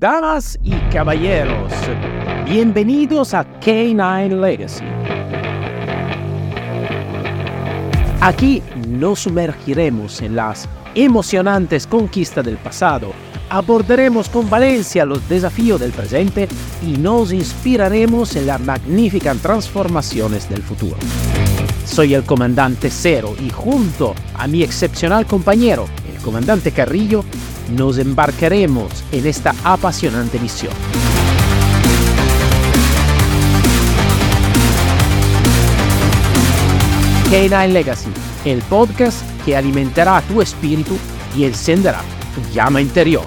Damas y caballeros, bienvenidos a K9 Legacy. Aquí nos sumergiremos en las emocionantes conquistas del pasado, abordaremos con valencia los desafíos del presente y nos inspiraremos en las magníficas transformaciones del futuro. Soy el comandante Cero y junto a mi excepcional compañero, el comandante Carrillo, nos embarcaremos en esta apasionante misión. K9 Legacy, el podcast que alimentará tu espíritu y encenderá tu llama interior.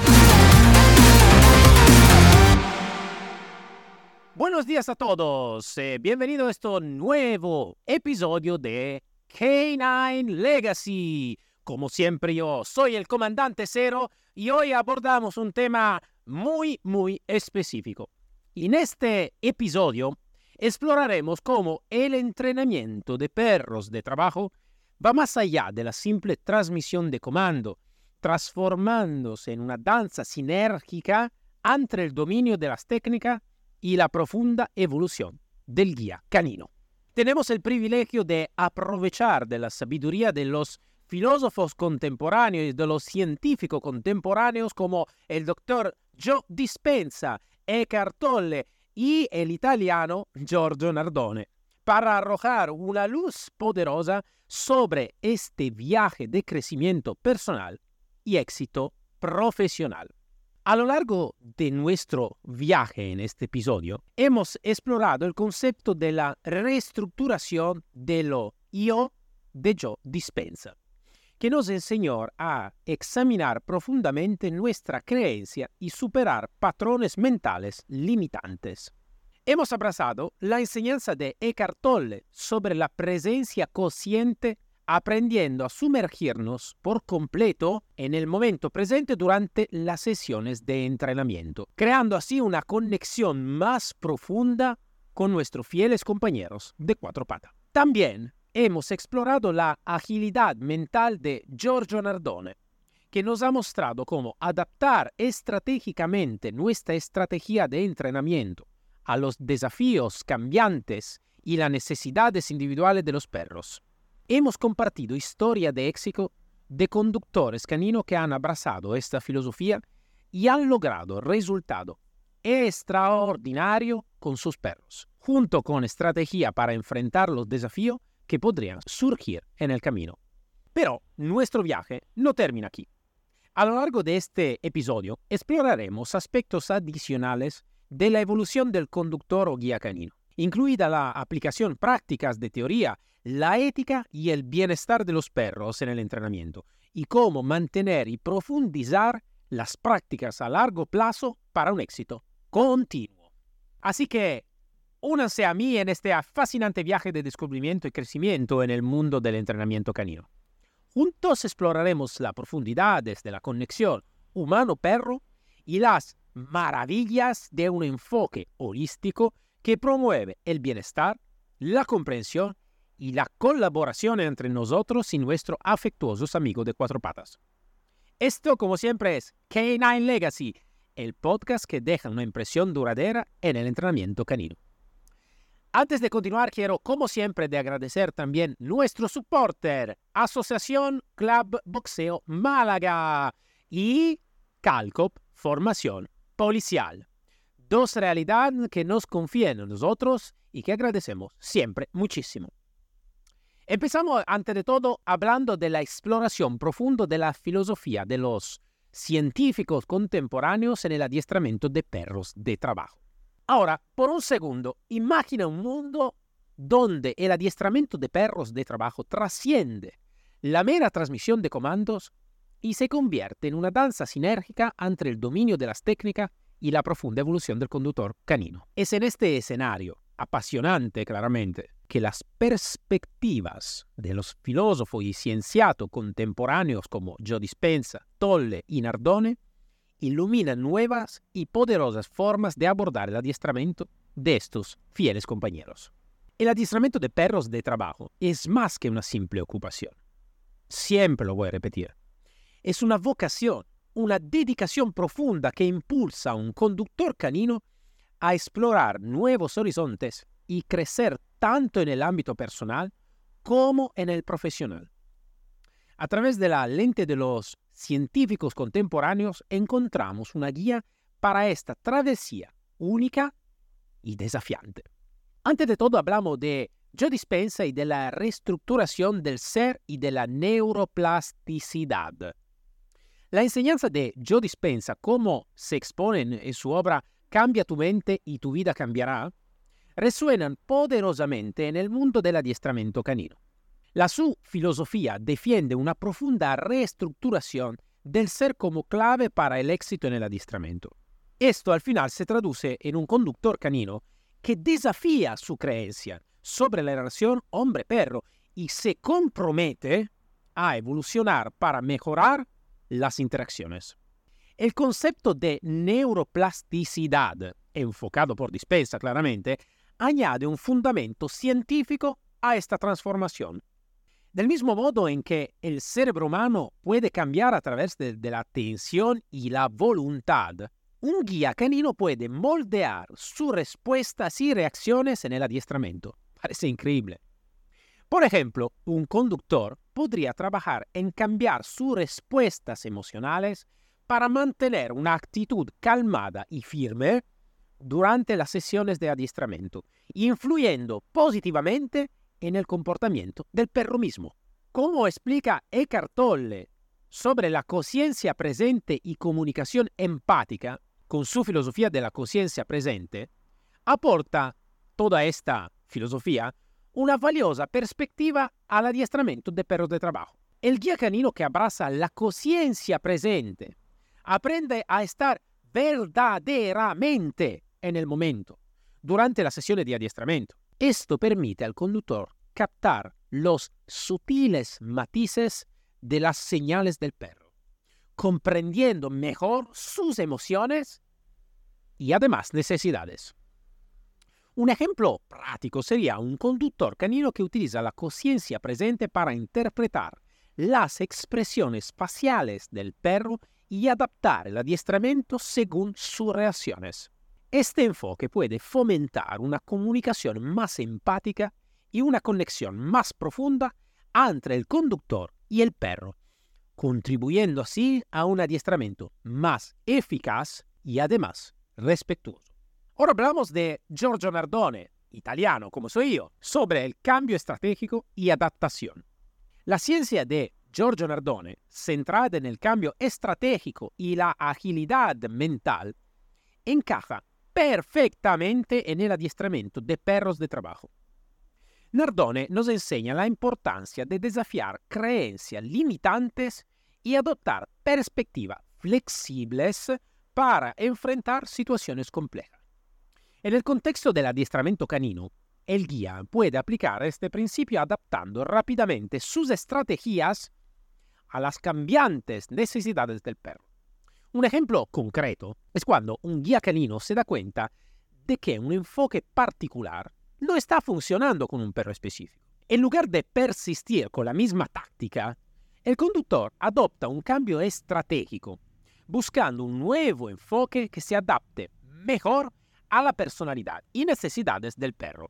Buenos días a todos, eh, bienvenido a este nuevo episodio de K9 Legacy. Como siempre yo soy el comandante Cero y hoy abordamos un tema muy, muy específico. En este episodio exploraremos cómo el entrenamiento de perros de trabajo va más allá de la simple transmisión de comando, transformándose en una danza sinérgica entre el dominio de las técnicas y la profunda evolución del guía canino. Tenemos el privilegio de aprovechar de la sabiduría de los filósofos contemporáneos de los científicos contemporáneos como el doctor Joe Dispensa, Eckhart Tolle y el italiano Giorgio Nardone, para arrojar una luz poderosa sobre este viaje de crecimiento personal y éxito profesional. A lo largo de nuestro viaje en este episodio, hemos explorado el concepto de la reestructuración de lo yo de Joe Dispensa que nos enseñó a examinar profundamente nuestra creencia y superar patrones mentales limitantes. Hemos abrazado la enseñanza de Eckhart Tolle sobre la presencia consciente aprendiendo a sumergirnos por completo en el momento presente durante las sesiones de entrenamiento, creando así una conexión más profunda con nuestros fieles compañeros de cuatro patas. También hemos explorado la agilidad mental de Giorgio Nardone, que nos ha mostrado cómo adaptar estratégicamente nuestra estrategia de entrenamiento a los desafíos cambiantes y las necesidades individuales de los perros. Hemos compartido historia de éxito de conductores caninos que han abrazado esta filosofía y han logrado resultado extraordinario con sus perros, junto con estrategia para enfrentar los desafíos que podrían surgir en el camino. Pero nuestro viaje no termina aquí. A lo largo de este episodio exploraremos aspectos adicionales de la evolución del conductor o guía canino, incluida la aplicación prácticas de teoría, la ética y el bienestar de los perros en el entrenamiento, y cómo mantener y profundizar las prácticas a largo plazo para un éxito continuo. Así que Únanse a mí en este fascinante viaje de descubrimiento y crecimiento en el mundo del entrenamiento canino. Juntos exploraremos la profundidad de la conexión humano-perro y las maravillas de un enfoque holístico que promueve el bienestar, la comprensión y la colaboración entre nosotros y nuestros afectuosos amigos de cuatro patas. Esto, como siempre, es K9 Legacy, el podcast que deja una impresión duradera en el entrenamiento canino. Antes de continuar, quiero, como siempre, de agradecer también nuestro supporter, Asociación Club Boxeo Málaga y Calcop Formación Policial. Dos realidades que nos confían en nosotros y que agradecemos siempre muchísimo. Empezamos, ante de todo, hablando de la exploración profunda de la filosofía de los científicos contemporáneos en el adiestramiento de perros de trabajo. Ahora, por un segundo, imagina un mundo donde el adiestramiento de perros de trabajo trasciende la mera transmisión de comandos y se convierte en una danza sinérgica entre el dominio de las técnicas y la profunda evolución del conductor canino. Es en este escenario, apasionante claramente, que las perspectivas de los filósofos y cienciatos contemporáneos como Joe Dispensa, Tolle y Nardone ilumina nuevas y poderosas formas de abordar el adiestramiento de estos fieles compañeros. El adiestramiento de perros de trabajo es más que una simple ocupación. Siempre lo voy a repetir. Es una vocación una dedicación profunda que impulsa a un conductor canino a explorar nuevos horizontes y crecer tanto en el ámbito personal como en el profesional. A través de la lente de los científicos contemporáneos encontramos una guía para esta travesía única y desafiante. Antes de todo hablamos de Joe Dispensa y de la reestructuración del ser y de la neuroplasticidad. La enseñanza de Joe Dispensa, como se expone en su obra Cambia tu mente y tu vida cambiará, resuenan poderosamente en el mundo del adiestramiento canino. La su filosofía defiende una profunda reestructuración del ser como clave para el éxito en el adiestramiento. Esto al final se traduce en un conductor canino que desafía su creencia sobre la relación hombre-perro y se compromete a evolucionar para mejorar las interacciones. El concepto de neuroplasticidad, enfocado por Dispensa claramente, añade un fundamento científico a esta transformación. Del mismo modo en que el cerebro humano puede cambiar a través de, la atención y la voluntad, un guía canino puede moldear sus respuestas y reacciones en el adiestramiento. Parece increíble. Por ejemplo, un conductor podría trabajar en cambiar sus respuestas emocionales para mantener una actitud calmada y firme durante las sesiones de adiestramiento, influyendo positivamente en el comportamiento del perro mismo. Como explica Eckhart Tolle sobre la conciencia presente y comunicación empática, con su filosofía de la conciencia presente, aporta toda esta filosofía una valiosa perspectiva al adiestramiento de perros de trabajo. El guía canino que abraza la conciencia presente aprende a estar verdaderamente en el momento durante las sesiones de adiestramiento. Esto permite al conductor captar los sutiles matices de las señales del perro, comprendiendo mejor sus emociones y además necesidades. Un ejemplo práctico sería un conductor canino que utiliza la conciencia presente para interpretar las expresiones faciales del perro y adaptar el adiestramiento según sus reacciones. Este enfoque puede fomentar una comunicación más empática y una conexión más profunda entre el conductor y el perro, contribuyendo así a un adiestramiento más eficaz y además respetuoso. Ahora hablamos de Giorgio Nardone, italiano como soy yo, sobre el cambio estratégico y adaptación. La ciencia de Giorgio Nardone, centrada en el cambio estratégico y la agilidad mental, encaja perfectamente en el adiestramiento de perros de trabajo. Nardone nos enseña la importancia de desafiar creencias limitantes y adoptar perspectivas flexibles para enfrentar situaciones complejas. En el contexto del adiestramiento canino, el guía puede aplicar este principio adaptando rápidamente sus estrategias a las cambiantes necesidades del perro. Un ejemplo concreto es cuando un guía canino se da cuenta de que un enfoque particular no está funcionando con un perro específico. En lugar de persistir con la misma táctica, el conductor adopta un cambio estratégico, buscando un nuevo enfoque que se adapte mejor a la personalidad y necesidades del perro.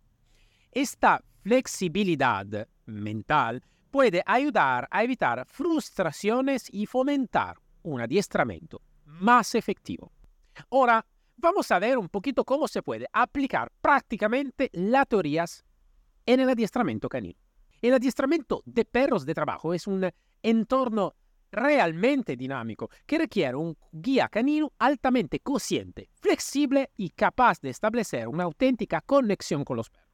Esta flexibilidad mental puede ayudar a evitar frustraciones y fomentar un adiestramiento más efectivo. Ahora, vamos a ver un poquito cómo se puede aplicar prácticamente las teorías en el adiestramiento canino. El adiestramiento de perros de trabajo es un entorno realmente dinámico que requiere un guía canino altamente consciente, flexible y capaz de establecer una auténtica conexión con los perros.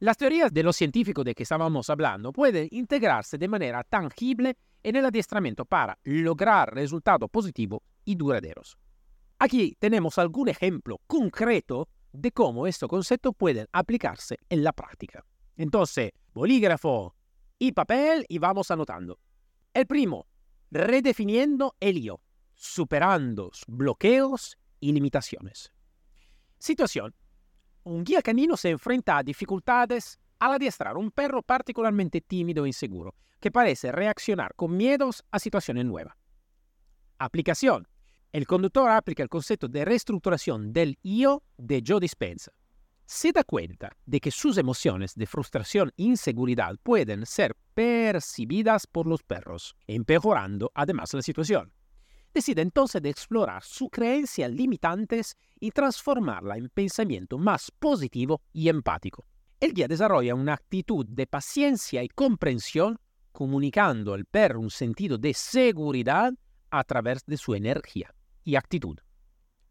Las teorías de los científicos de que estábamos hablando pueden integrarse de manera tangible en el adiestramiento para lograr resultados positivos y duraderos. Aquí tenemos algún ejemplo concreto de cómo estos conceptos pueden aplicarse en la práctica. Entonces, bolígrafo y papel y vamos anotando. El primo, redefiniendo el yo, superando bloqueos y limitaciones. Situación, un guía canino se enfrenta a dificultades al adiestrar un perro particularmente tímido e inseguro, que parece reaccionar con miedos a situaciones nuevas. Aplicación. El conductor aplica el concepto de reestructuración del yo de Joe Dispenza. Se da cuenta de que sus emociones de frustración e inseguridad pueden ser percibidas por los perros, empeorando además la situación. Decide entonces de explorar sus creencias limitantes y transformarla en pensamiento más positivo y empático. El guía desarrolla una actitud de paciencia y comprensión, comunicando al perro un sentido de seguridad a través de su energía y actitud.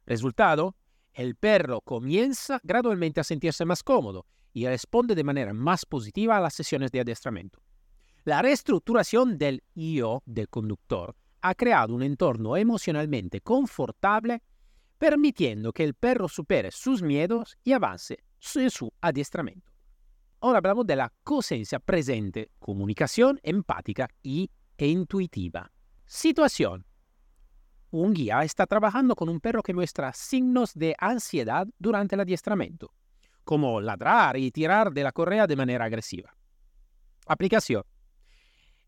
Resultado, el perro comienza gradualmente a sentirse más cómodo y responde de manera más positiva a las sesiones de adiestramiento. La reestructuración del yo del conductor ha creado un entorno emocionalmente confortable, permitiendo que el perro supere sus miedos y avance en su adiestramiento. Ahora hablamos de la cosencia presente, comunicación empática y intuitiva. Situación. Un guía está trabajando con un perro que muestra signos de ansiedad durante el adiestramiento, como ladrar y tirar de la correa de manera agresiva. Aplicación.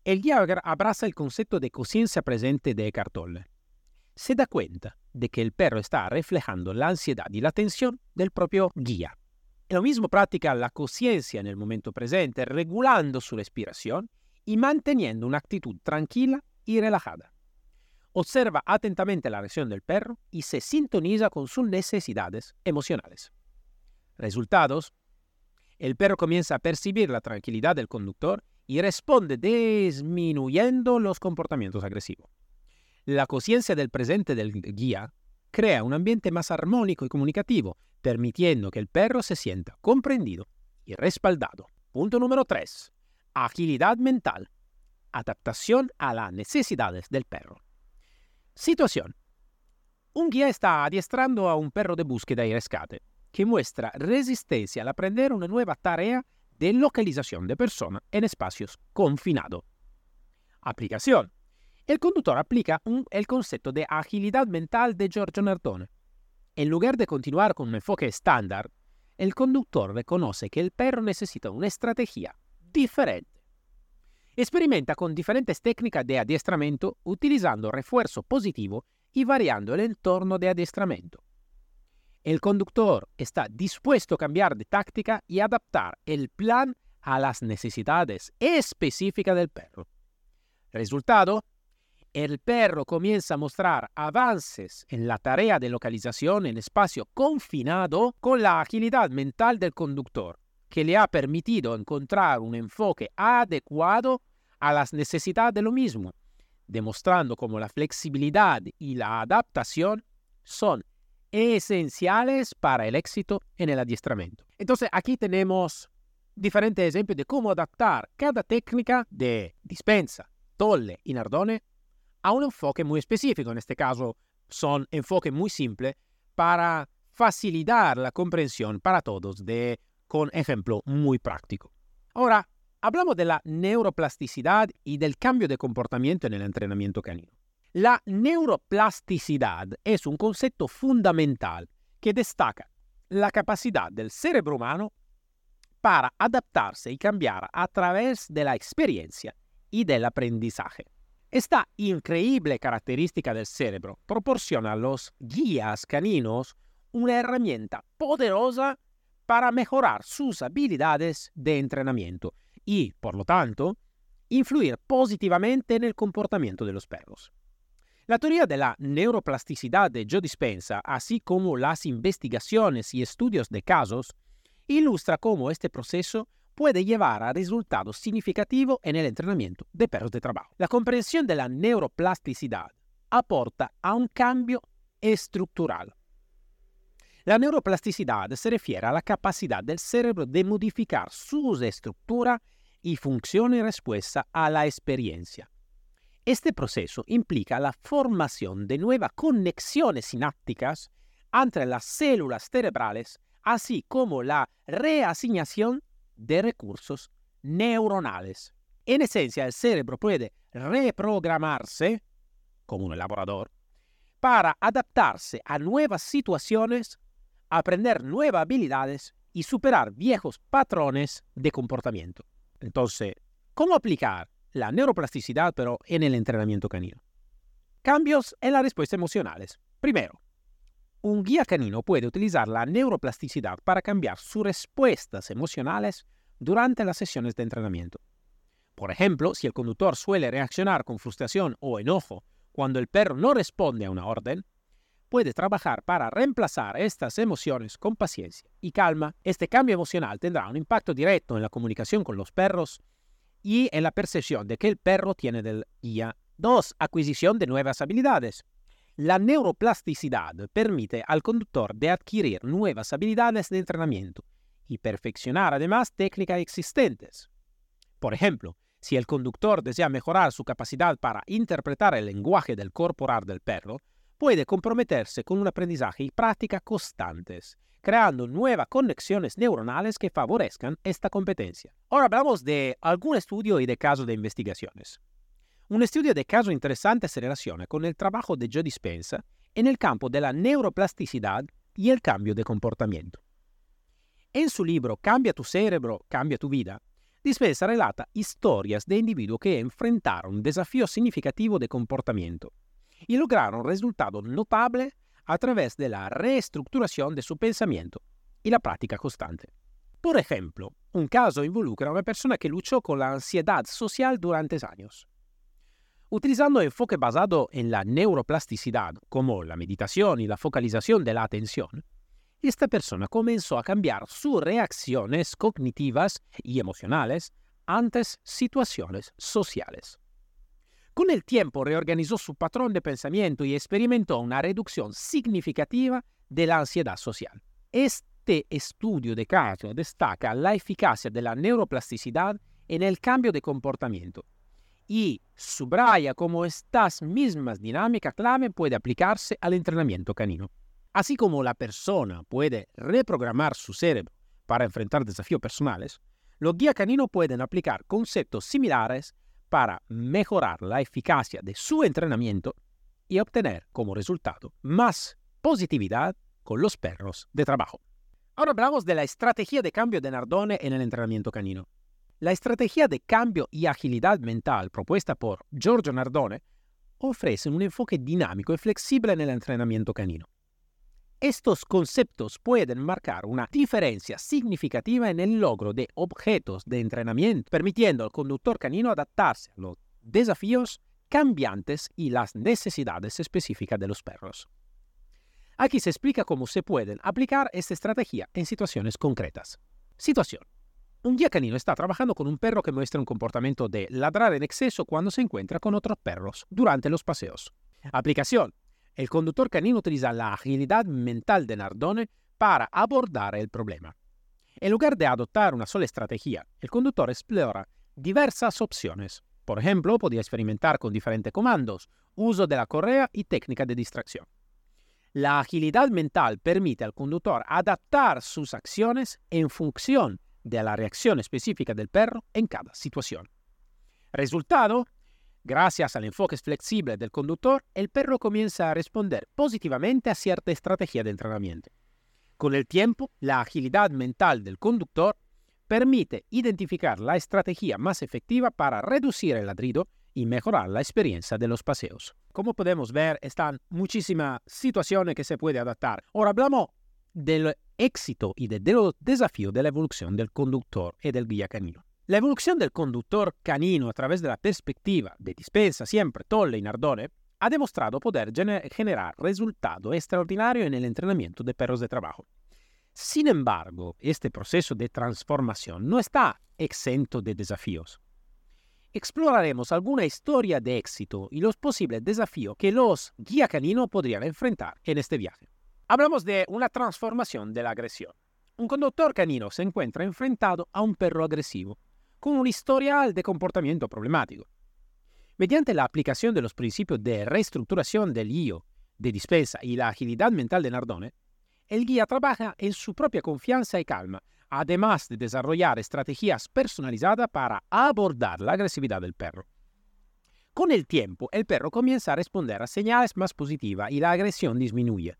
El guía abraza el concepto de conciencia presente de Eckhart Tolle. Se da cuenta de que el perro está reflejando la ansiedad y la tensión del propio guía. Lo mismo practica la conciencia en el momento presente, regulando su respiración y manteniendo una actitud tranquila y relajada. Observa atentamente la reacción del perro y se sintoniza con sus necesidades emocionales. Resultados. El perro comienza a percibir la tranquilidad del conductor y responde disminuyendo los comportamientos agresivos. La conciencia del presente del guía crea un ambiente más armónico y comunicativo, permitiendo que el perro se sienta comprendido y respaldado. Punto número 3. Agilidad mental. Adaptación a las necesidades del perro. Situación. Un guía está adiestrando a un perro de búsqueda y rescate, que muestra resistencia al aprender una nueva tarea de localización de persona en espacios confinados. Aplicación. El conductor aplica el concepto de agilidad mental de Giorgio Nardone. En lugar de continuar con un enfoque estándar, el conductor reconoce que el perro necesita una estrategia diferente Experimenta con diferentes técnicas de adiestramiento utilizando refuerzo positivo y variando el entorno de adiestramiento. El conductor está dispuesto a cambiar de táctica y adaptar el plan a las necesidades específicas del perro. Resultado, el perro comienza a mostrar avances en la tarea de localización en espacio confinado con la agilidad mental del conductor, que le ha permitido encontrar un enfoque adecuado a las necesidades de lo mismo, demostrando cómo la flexibilidad y la adaptación son esenciales para el éxito en el adiestramiento. Entonces aquí tenemos diferentes ejemplos de cómo adaptar cada técnica de dispensa, tolle y nardone a un enfoque muy específico. En este caso son enfoques muy simples para facilitar la comprensión para todos de con ejemplo muy práctico. Ahora, hablamos de la neuroplasticidad y del cambio de comportamiento en el entrenamiento canino. La neuroplasticidad es un concepto fundamental que destaca la capacidad del cerebro humano para adaptarse y cambiar a través de la experiencia y del aprendizaje. Esta increíble característica del cerebro proporciona a los guías caninos una herramienta poderosa para mejorar sus habilidades de entrenamiento y, por lo tanto, influir positivamente en el comportamiento de los perros. La teoría de la neuroplasticidad de Joe Dispensa, así como las investigaciones y estudios de casos, ilustra cómo este proceso puede llevar a resultados significativos en el entrenamiento de perros de trabajo. La comprensión de la neuroplasticidad aporta a un cambio estructural la neuroplasticidad se refiere a la capacidad del cerebro de modificar su estructura y función en respuesta a la experiencia. Este proceso implica la formación de nuevas conexiones sinápticas entre las células cerebrales, así como la reasignación de recursos neuronales. En esencia, el cerebro puede reprogramarse, como un elaborador, para adaptarse a nuevas situaciones aprender nuevas habilidades y superar viejos patrones de comportamiento. Entonces, ¿cómo aplicar la neuroplasticidad pero en el entrenamiento canino? Cambios en las respuestas emocionales. Primero, un guía canino puede utilizar la neuroplasticidad para cambiar sus respuestas emocionales durante las sesiones de entrenamiento. Por ejemplo, si el conductor suele reaccionar con frustración o enojo cuando el perro no responde a una orden, puede trabajar para reemplazar estas emociones con paciencia y calma. Este cambio emocional tendrá un impacto directo en la comunicación con los perros y en la percepción de que el perro tiene del guía. 2. Adquisición de nuevas habilidades. La neuroplasticidad permite al conductor de adquirir nuevas habilidades de entrenamiento y perfeccionar además técnicas existentes. Por ejemplo, si el conductor desea mejorar su capacidad para interpretar el lenguaje del corporal del perro, puede comprometerse con un aprendizaje y práctica constantes, creando nuevas conexiones neuronales que favorezcan esta competencia. Ahora hablamos de algún estudio y de casos de investigaciones. Un estudio de caso interesante se relaciona con el trabajo de Joe Dispensa en el campo de la neuroplasticidad y el cambio de comportamiento. En su libro Cambia tu cerebro, cambia tu vida, Dispensa relata historias de individuos que enfrentaron un desafío significativo de comportamiento y lograron resultados notables a través de la reestructuración de su pensamiento y la práctica constante. Por ejemplo, un caso involucra a una persona que luchó con la ansiedad social durante años. Utilizando enfoque basado en la neuroplasticidad, como la meditación y la focalización de la atención, esta persona comenzó a cambiar sus reacciones cognitivas y emocionales ante situaciones sociales. Con el tiempo reorganizó su patrón de pensamiento y experimentó una reducción significativa de la ansiedad social. Este estudio de caso destaca la eficacia de la neuroplasticidad en el cambio de comportamiento y subraya cómo estas mismas dinámicas clave pueden aplicarse al entrenamiento canino. Así como la persona puede reprogramar su cerebro para enfrentar desafíos personales, los guías caninos pueden aplicar conceptos similares para mejorar la eficacia de su entrenamiento y obtener como resultado más positividad con los perros de trabajo. Ahora hablamos de la estrategia de cambio de Nardone en el entrenamiento canino. La estrategia de cambio y agilidad mental propuesta por Giorgio Nardone ofrece un enfoque dinámico y flexible en el entrenamiento canino. Estos conceptos pueden marcar una diferencia significativa en el logro de objetos de entrenamiento, permitiendo al conductor canino adaptarse a los desafíos cambiantes y las necesidades específicas de los perros. Aquí se explica cómo se pueden aplicar esta estrategia en situaciones concretas. Situación. Un guía canino está trabajando con un perro que muestra un comportamiento de ladrar en exceso cuando se encuentra con otros perros durante los paseos. Aplicación. El conductor canino utiliza la agilidad mental de Nardone para abordar el problema. En lugar de adoptar una sola estrategia, el conductor explora diversas opciones. Por ejemplo, podría experimentar con diferentes comandos, uso de la correa y técnica de distracción. La agilidad mental permite al conductor adaptar sus acciones en función de la reacción específica del perro en cada situación. Resultado, gracias al enfoque flexible del conductor, el perro comienza a responder positivamente a cierta estrategia de entrenamiento. Con el tiempo, la agilidad mental del conductor permite identificar la estrategia más efectiva para reducir el ladrido y mejorar la experiencia de los paseos. Como podemos ver, están muchísimas situaciones que se puede adaptar. Ahora hablamos del éxito y de, los desafíos de la evolución del conductor y del guía canino. La evolución del conductor canino a través de la perspectiva de Dispensa, siempre Tolle y Nardone ha demostrado poder generar resultados extraordinarios en el entrenamiento de perros de trabajo. Sin embargo, este proceso de transformación no está exento de desafíos. Exploraremos alguna historia de éxito y los posibles desafíos que los guía canino podrían enfrentar en este viaje. Hablamos de una transformación de la agresión. Un conductor canino se encuentra enfrentado a un perro agresivo, con un historial de comportamiento problemático. Mediante la aplicación de los principios de reestructuración del IO, de dispensa y la agilidad mental de Nardone, el guía trabaja en su propia confianza y calma, además de desarrollar estrategias personalizadas para abordar la agresividad del perro. Con el tiempo, el perro comienza a responder a señales más positivas y la agresión disminuye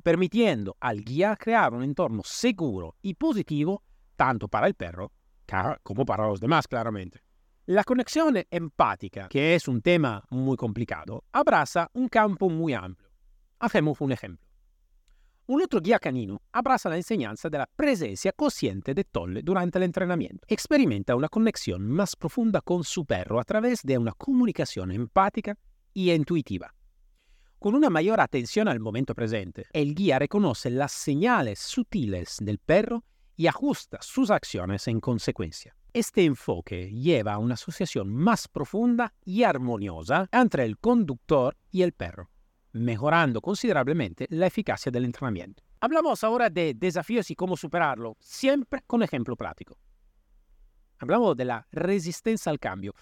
permitiendo al guía crear un entorno seguro y positivo tanto para el perro como para los demás, claramente. La conexión empática, que es un tema muy complicado, abraza un campo muy amplio. Hacemos un ejemplo. Un otro guía canino abraza la enseñanza de la presencia consciente de Tolle durante el entrenamiento. Experimenta una conexión más profunda con su perro a través de una comunicación empática y intuitiva. Con una mayor atención al momento presente, el guía reconoce las señales sutiles del perro y ajusta sus acciones en consecuencia. Este enfoque lleva a una asociación más profunda y armoniosa entre el conductor y el perro, mejorando considerablemente la eficacia del entrenamiento. Hablamos ahora de desafíos y cómo superarlo, siempre con ejemplo práctico. Hablamos de la resistencia al cambio,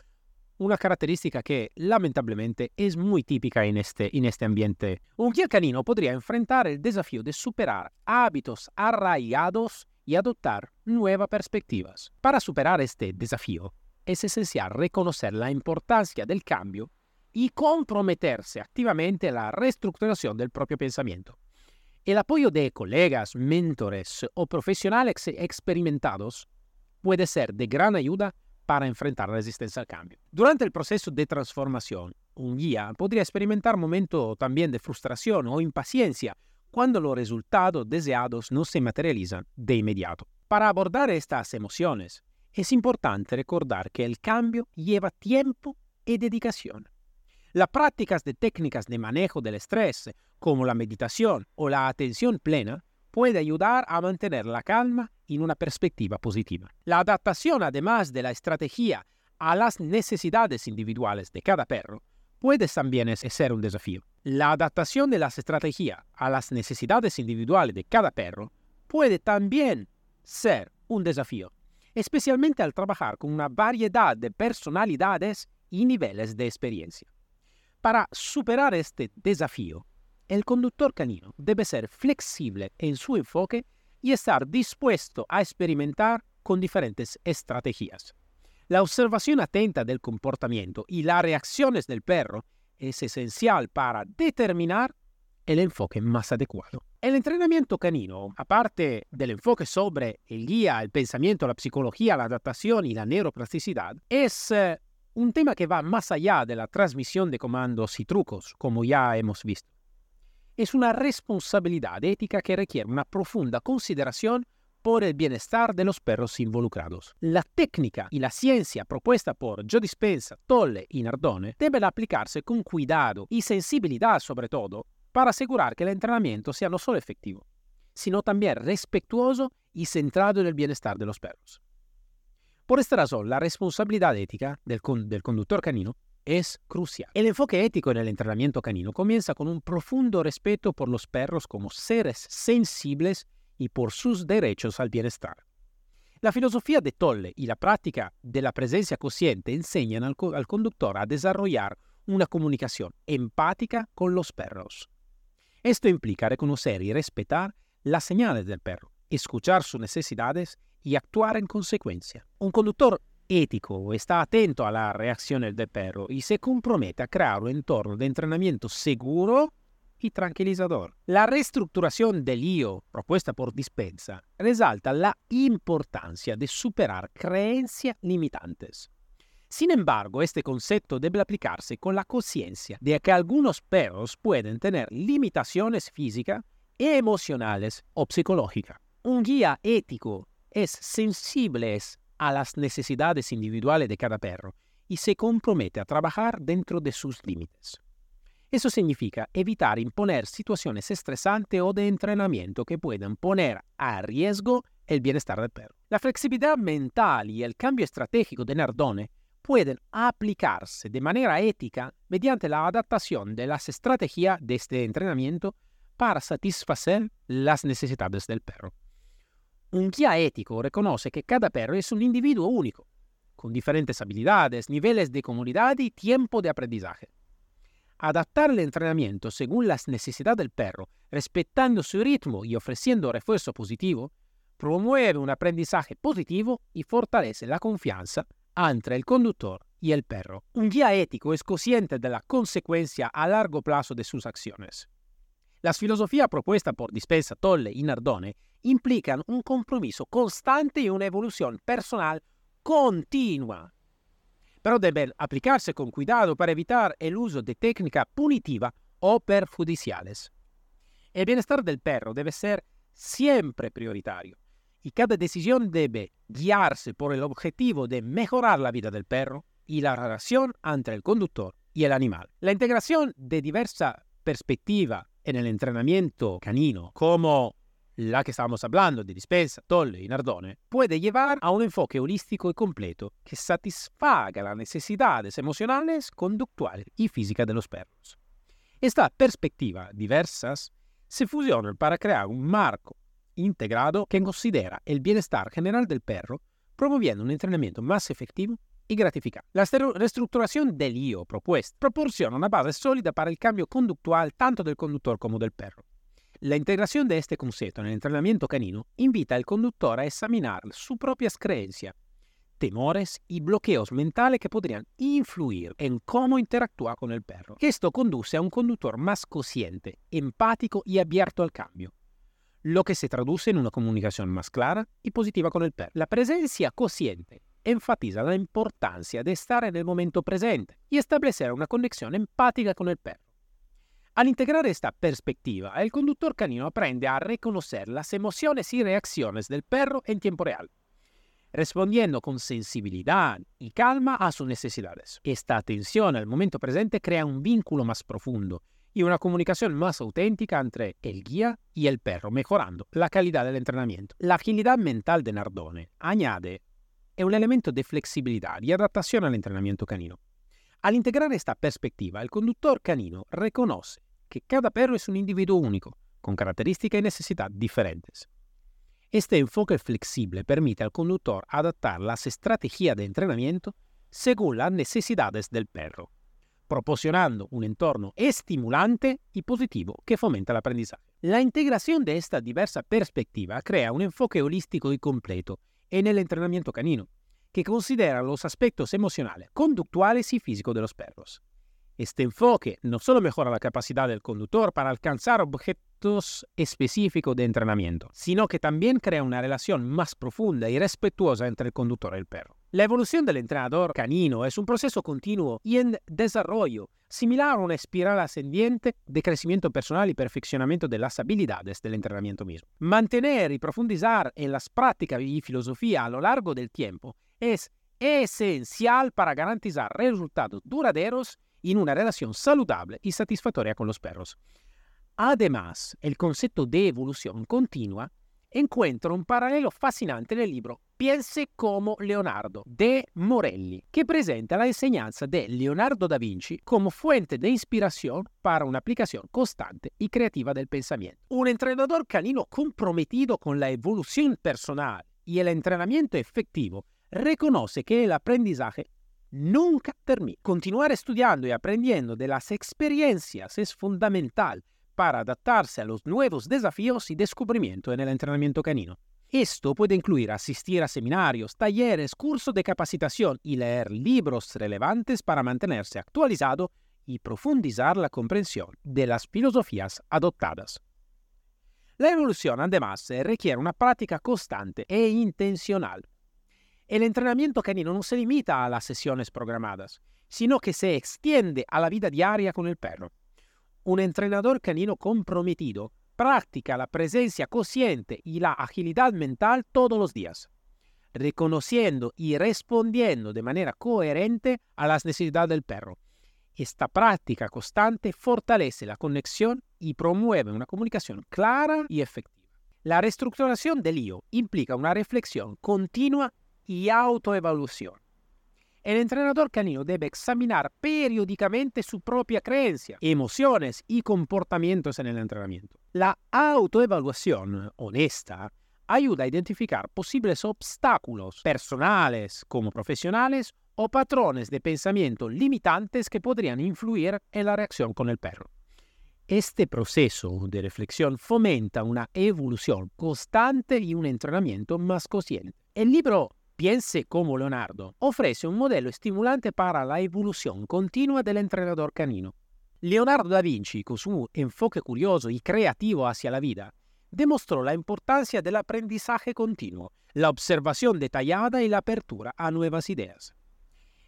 una característica que lamentablemente es muy típica en este, en este ambiente. Un guía canino podría enfrentar el desafío de superar hábitos arraigados y adoptar nuevas perspectivas. Para superar este desafío, es esencial reconocer la importancia del cambio y comprometerse activamente a la reestructuración del propio pensamiento. El apoyo de colegas, mentores o profesionales experimentados puede ser de gran ayuda para enfrentar la resistencia al cambio. Durante el proceso de transformación, un guía podría experimentar momentos también de frustración o impaciencia cuando los resultados deseados no se materializan de inmediato. Para abordar estas emociones, es importante recordar que el cambio lleva tiempo y dedicación. Las prácticas de técnicas de manejo del estrés, como la meditación o la atención plena, puede ayudar a mantener la calma en una perspectiva positiva. La adaptación, además de la estrategia a las necesidades individuales de cada perro, puede también ser un desafío. La adaptación de las estrategias a las necesidades individuales de cada perro puede también ser un desafío, especialmente al trabajar con una variedad de personalidades y niveles de experiencia. Para superar este desafío, el conductor canino debe ser flexible en su enfoque y estar dispuesto a experimentar con diferentes estrategias. La observación atenta del comportamiento y las reacciones del perro es esencial para determinar el enfoque más adecuado. El entrenamiento canino, aparte del enfoque sobre el guía, el pensamiento, la psicología, la adaptación y la neuroplasticidad, es eh, un tema que va más allá de la transmisión de comandos y trucos, como ya hemos visto es una responsabilidad ética que requiere una profunda consideración por el bienestar de los perros involucrados. La técnica y la ciencia propuesta por Joe Dispensa, Tolle y Nardone deben aplicarse con cuidado y sensibilidad sobre todo para asegurar que el entrenamiento sea no solo efectivo, sino también respetuoso y centrado en el bienestar de los perros. Por esta razón, la responsabilidad ética del, del conductor canino es crucial. El enfoque ético en el entrenamiento canino comienza con un profundo respeto por los perros como seres sensibles y por sus derechos al bienestar. La filosofía de Tolle y la práctica de la presencia consciente enseñan al, al conductor a desarrollar una comunicación empática con los perros. Esto implica reconocer y respetar las señales del perro, escuchar sus necesidades y actuar en consecuencia. Un conductor ético, está atento a las reacciones del perro y se compromete a crear un entorno de entrenamiento seguro y tranquilizador. La reestructuración del IO propuesta por Dispensa resalta la importancia de superar creencias limitantes. Sin embargo, este concepto debe aplicarse con la conciencia de que algunos perros pueden tener limitaciones físicas, emocionales o psicológicas. Un guía ético es sensible a las necesidades individuales de cada perro y se compromete a trabajar dentro de sus límites. Eso significa evitar imponer situaciones estresantes o de entrenamiento que puedan poner a riesgo el bienestar del perro. La flexibilidad mental y el cambio estratégico de Nardone pueden aplicarse de manera ética mediante la adaptación de las estrategias de este entrenamiento para satisfacer las necesidades del perro. Un guía ético reconoce que cada perro es un individuo único, con diferentes habilidades, niveles de comunidad y tiempo de aprendizaje. Adaptar el entrenamiento según las necesidades del perro, respetando su ritmo y ofreciendo refuerzo positivo, promueve un aprendizaje positivo y fortalece la confianza entre el conductor y el perro. Un guía ético es consciente de la consecuencia a largo plazo de sus acciones. Las filosofías propuestas por Dispensa, Tolle y Nardone implican un compromiso constante y una evolución personal continua. Pero deben aplicarse con cuidado para evitar el uso de técnica punitiva o perjudiciales. El bienestar del perro debe ser siempre prioritario y cada decisión debe guiarse por el objetivo de mejorar la vida del perro y la relación entre el conductor y el animal. La integración de diversa perspectiva en el entrenamiento canino, como la que estamos hablando de dispensa, tolle y nardone, puede llevar a un enfoque holístico y completo que satisfaga las necesidades emocionales, conductuales y físicas de los perros. Estas perspectivas diversas se fusionan para crear un marco integrado que considera el bienestar general del perro, promoviendo un entrenamiento más efectivo y gratificante. La reestructuración del IO propuesta proporciona una base sólida para el cambio conductual tanto del conductor como del perro. La integración de este concepto en el entrenamiento canino invita al conductor a examinar sus propias creencias, temores y bloqueos mentales que podrían influir en cómo interactúa con el perro. Esto conduce a un conductor más consciente, empático y abierto al cambio, lo que se traduce en una comunicación más clara y positiva con el perro. La presencia consciente enfatiza la importancia de estar en el momento presente y establecer una conexión empática con el perro. Al integrar esta perspectiva, el conductor canino aprende a reconocer las emociones y reacciones del perro en tiempo real, respondiendo con sensibilidad y calma a sus necesidades. Esta atención al momento presente crea un vínculo más profundo y una comunicación más auténtica entre el guía y el perro, mejorando la calidad del entrenamiento. La agilidad mental de Nardone añade un elemento de flexibilidad y adaptación al entrenamiento canino. Al integrar esta perspectiva, el conductor canino reconoce que cada perro es un individuo único, con características y necesidades diferentes. Este enfoque flexible permite al conductor adaptar las estrategias de entrenamiento según las necesidades del perro, proporcionando un entorno estimulante y positivo que fomenta el aprendizaje. La integración de esta diversa perspectiva crea un enfoque holístico y completo en el entrenamiento canino, que considera los aspectos emocionales, conductuales y físicos de los perros. Este enfoque no solo mejora la capacidad del conductor para alcanzar objetos específicos de entrenamiento, sino que también crea una relación más profunda y respetuosa entre el conductor y el perro. La evolución del entrenador canino es un proceso continuo y en desarrollo, similar a una espiral ascendiente de crecimiento personal y perfeccionamiento de las habilidades del entrenamiento mismo. Mantener y profundizar en las prácticas y filosofía a lo largo del tiempo es esencial para garantizar resultados duraderos en una relación saludable y satisfactoria con los perros. Además, el concepto de evolución continua encuentra un paralelo fascinante en el libro Piense como Leonardo de Morelli, que presenta la enseñanza de Leonardo da Vinci como fuente de inspiración para una aplicación constante y creativa del pensamiento. Un entrenador canino comprometido con la evolución personal y el entrenamiento efectivo reconoce que el aprendizaje nunca termina. Continuar estudiando y aprendiendo de las experiencias es fundamental para adaptarse a los nuevos desafíos y descubrimiento en el entrenamiento canino. Esto puede incluir asistir a seminarios, talleres, cursos de capacitación y leer libros relevantes para mantenerse actualizado y profundizar la comprensión de las filosofías adoptadas. La evolución, además, requiere una práctica constante e intencional el entrenamiento canino no se limita a las sesiones programadas, sino que se extiende a la vida diaria con el perro. Un entrenador canino comprometido practica la presencia consciente y la agilidad mental todos los días, reconociendo y respondiendo de manera coherente a las necesidades del perro. Esta práctica constante fortalece la conexión y promueve una comunicación clara y efectiva. La reestructuración del IO implica una reflexión continua y autoevaluación. El entrenador canino debe examinar periódicamente su propia creencia, emociones y comportamientos en el entrenamiento. La autoevaluación honesta ayuda a identificar posibles obstáculos personales como profesionales o patrones de pensamiento limitantes que podrían influir en la reacción con el perro. Este proceso de reflexión fomenta una evolución constante y un entrenamiento más consciente. El libro Piense como Leonardo ofrece un modelo estimulante para la evolución continua del entrenador canino. Leonardo da Vinci, con su enfoque curioso y creativo hacia la vida, demostró la importancia del aprendizaje continuo, la observación detallada y la apertura a nuevas ideas.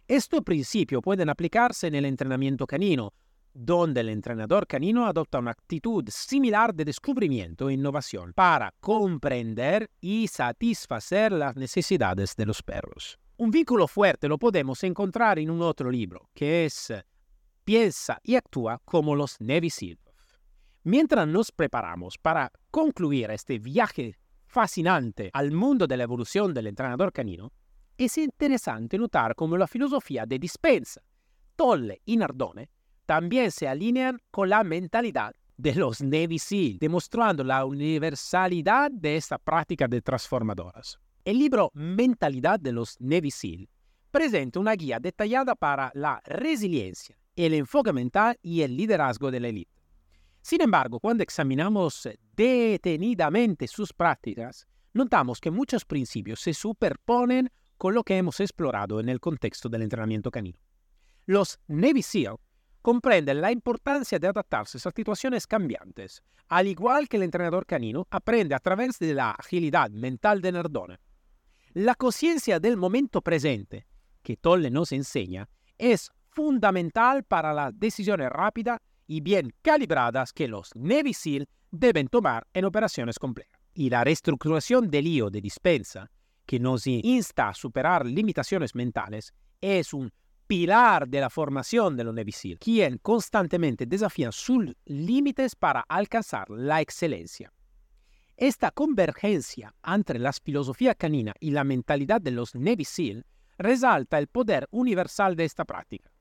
Este principio pueden aplicarse en entrenamiento canino, donde el entrenador canino adopta una actitud similar de descubrimiento e innovación para comprender y satisfacer las necesidades de los perros. Un vínculo fuerte lo podemos encontrar en un otro libro, que es Piensa y actúa como los Navy Seals. Mientras nos preparamos para concluir este viaje fascinante al mundo de la evolución del entrenador canino, es interesante notar cómo la filosofía de Dispensa, Tolle y Nardone también se alinean con la mentalidad de los Navy SEAL, demostrando la universalidad de esta práctica de transformadoras. El libro Mentalidad de los Navy SEAL presenta una guía detallada para la resiliencia, el enfoque mental y el liderazgo de la élite. Sin embargo, cuando examinamos detenidamente sus prácticas, notamos que muchos principios se superponen con lo que hemos explorado en el contexto del entrenamiento canino. Los Navy SEAL comprenden la importancia de adaptarse a situaciones cambiantes, al igual que el entrenador canino aprende a través de la agilidad mental de Nardone. La conciencia del momento presente, que Tolle nos enseña, es fundamental para las decisiones rápidas y bien calibradas que los Navy SEAL deben tomar en operaciones complejas. Y la reestructuración del lío de dispensa, que nos insta a superar limitaciones mentales, es un pilar de la formación de los Navy SEAL, quien constantemente desafían sus límites para alcanzar la excelencia. Esta convergencia entre la filosofía canina y la mentalidad de los Navy SEAL resalta el poder universal de esta práctica.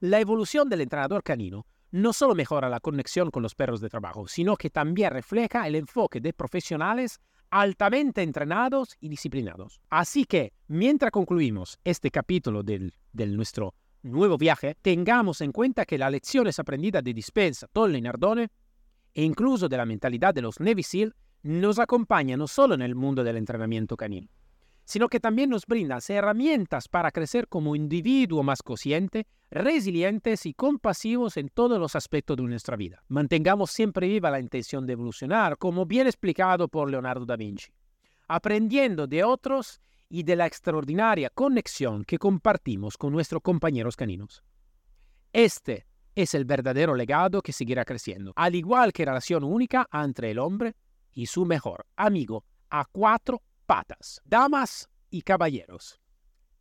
La evolución del entrenador canino no solo mejora la conexión con los perros de trabajo, sino que también refleja el enfoque de profesionales altamente entrenados y disciplinados. Así que, mientras concluimos este capítulo del, nuestro nuevo viaje, tengamos en cuenta que las lecciones aprendidas de Dispensa, Tolle y Nardone, e incluso de la mentalidad de los Navy SEAL, nos acompañan no solo en el mundo del entrenamiento canino, sino que también nos brindan herramientas para crecer como individuo más consciente, resilientes y compasivos en todos los aspectos de nuestra vida. Mantengamos siempre viva la intención de evolucionar, como bien explicado por Leonardo da Vinci, aprendiendo de otros y de la extraordinaria conexión que compartimos con nuestros compañeros caninos. Este es el verdadero legado que seguirá creciendo, al igual que relación única entre el hombre y su mejor amigo a cuatro patas. Damas y caballeros,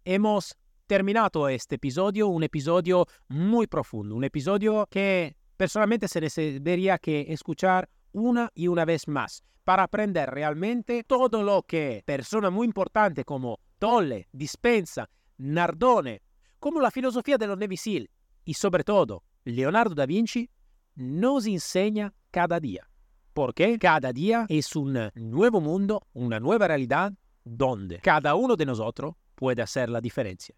hemos terminado este episodio, un episodio muy profundo, un episodio que personalmente se debería que escuchar una y una vez más para aprender realmente todo lo que personas muy importantes como Tolle, Dispensa, Nardone, como la filosofía de los Navy y sobre todo Leonardo da Vinci nos enseña cada día porque cada día es un nuevo mundo, una nueva realidad donde cada uno de nosotros puede hacer la diferencia.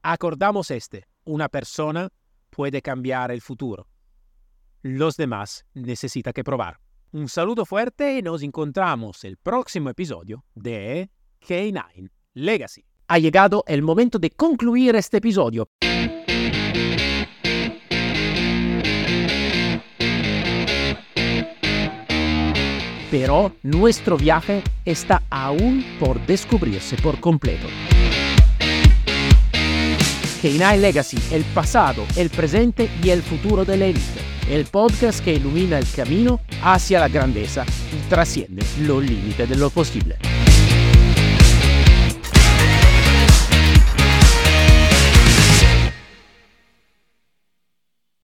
Acordamos este, una persona puede cambiar el futuro. Los demás necesitan que probar. Un saludo fuerte y nos encontramos el próximo episodio de K9 Legacy. Ha llegado el momento de concluir este episodio. Pero nuestro viaje está aún por descubrirse por completo. K9 Legacy, el pasado, el presente y el futuro de la élite. El podcast que ilumina el camino hacia la grandeza y trasciende los límites de lo posible.